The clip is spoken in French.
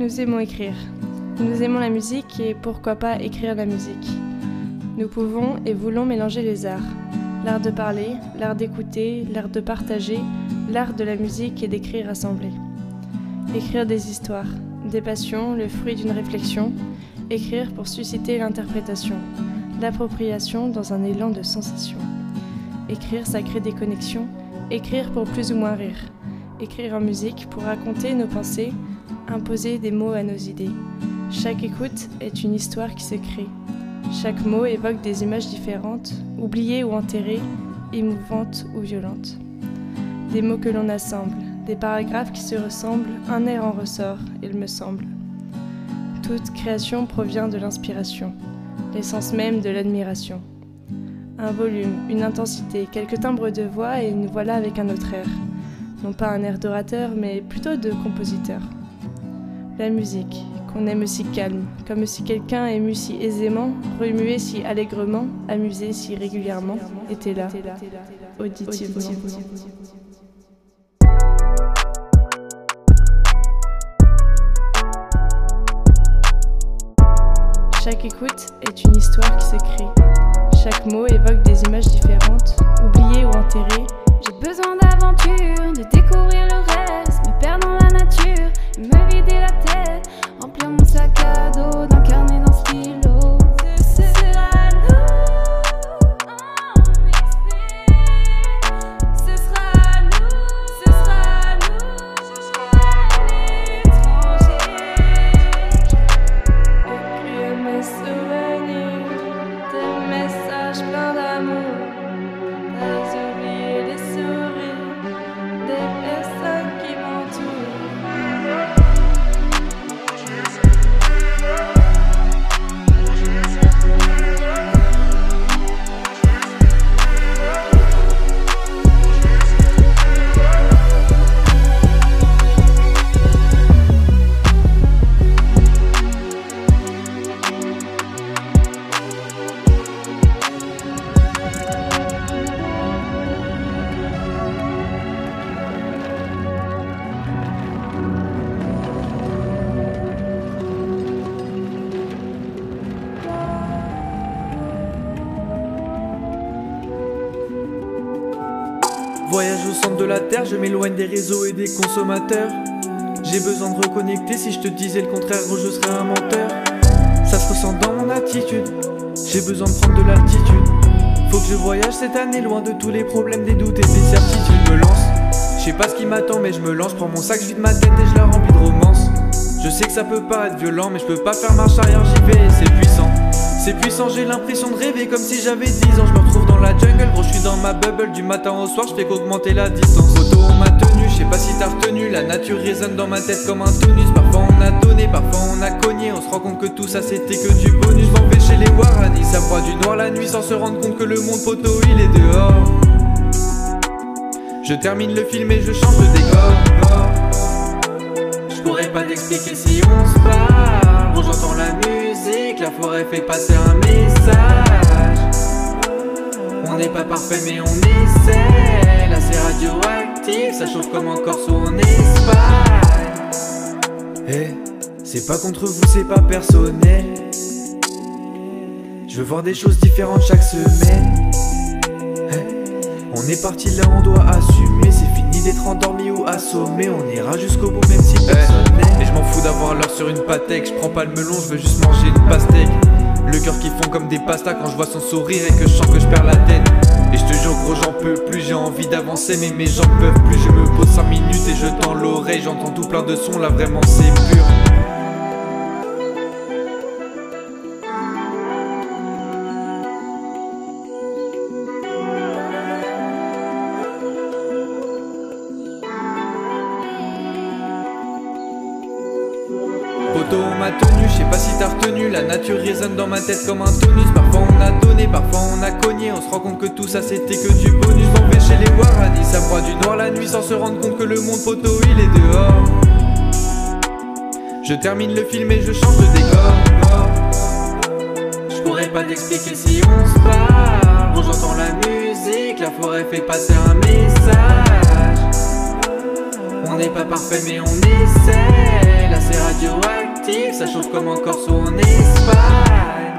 Nous aimons écrire. Nous aimons la musique et pourquoi pas écrire la musique. Nous pouvons et voulons mélanger les arts. L'art de parler, l'art d'écouter, l'art de partager, l'art de la musique et d'écrire rassemblés. Écrire des histoires, des passions, le fruit d'une réflexion. Écrire pour susciter l'interprétation, l'appropriation dans un élan de sensation. Écrire, ça crée des connexions. Écrire pour plus ou moins rire. Écrire en musique pour raconter nos pensées, imposer des mots à nos idées. Chaque écoute est une histoire qui se crée. Chaque mot évoque des images différentes, oubliées ou enterrées, émouvantes ou violentes. Des mots que l'on assemble, des paragraphes qui se ressemblent, un air en ressort, il me semble. Toute création provient de l'inspiration, l'essence même de l'admiration. Un volume, une intensité, quelques timbres de voix et nous voilà avec un autre air. Non pas un air d'orateur, mais plutôt de compositeur. La musique, qu'on aime si calme, comme si quelqu'un ému si aisément, remué si allègrement, amusé si régulièrement, était là, auditivement. Chaque écoute est une histoire qui se crée. Chaque mot évoque des images différentes, oubliées ou enterrées. J'ai besoin d'aventure, de Voyage au centre de la terre, je m'éloigne des réseaux et des consommateurs. J'ai besoin de reconnecter, si je te disais le contraire, je serais un menteur. Ça se ressent dans mon attitude, j'ai besoin de prendre de l'altitude. Faut que je voyage cette année, loin de tous les problèmes, des doutes et des certitudes. Me lance, je sais pas ce qui m'attend, mais je me lance. Prends mon sac, je vide ma tête et je la remplis de romance. Je sais que ça peut pas être violent, mais je peux pas faire marche arrière, j'y vais c'est puissant. C'est puissant, j'ai l'impression de rêver comme si j'avais 10 ans. Je dans la jungle, gros, je suis dans ma bubble. Du matin au soir, je fais qu'augmenter la distance. Photo, on m'a tenu, je sais pas si t'as retenu. La nature résonne dans ma tête comme un tonus. Parfois on a donné, parfois on a cogné. On se rend compte que tout ça c'était que du bonus. M'en vais chez les Warani, ça froid du noir la nuit sans se rendre compte que le monde poteau il est dehors. Je termine le film et je change de décor. Je pourrais pas t'expliquer si on se parle. Bon, j'entends la musique, la forêt fait passer un message. On n'est pas parfait, mais on essaie. Là, c'est radioactif, ça chauffe comme un corso en Espagne. Eh, c'est pas contre vous, c'est pas personnel. Je veux voir des choses différentes chaque semaine. Eh, on est parti là, on doit assumer. C'est fini d'être endormi ou assommé. On ira jusqu'au bout, même si personne n'est. Et je m'en fous d'avoir l'heure sur une pâtèque. Je prends pas le melon, je veux juste manger une pastèque. Le cœur qui fond comme des pastas quand je vois son sourire et que je sens que je perds la tête. Et je te jure, gros, j'en peux plus. J'ai envie d'avancer, mais mes jambes peuvent plus. Je me pose 5 minutes et je tends l'oreille. J'entends tout plein de sons, là vraiment c'est pur. Poto, on m'a tenu, je sais pas si t'as retenu. La nature résonne dans ma tête comme un tonus. Parfois on a donné, parfois on a cogné. On se rend compte que tout ça c'était que du bonus. On vais chez les Warani, ça froid du noir la nuit sans se rendre compte que le monde poteau il est dehors. Je termine le film et je change de décor. Je pourrais pas t'expliquer si on se parle. Bon, j'entends la musique, la forêt fait passer un message. On n'est pas parfait, mais on essaie. Là, c'est radioactif, ça chauffe comme un corso en Espagne.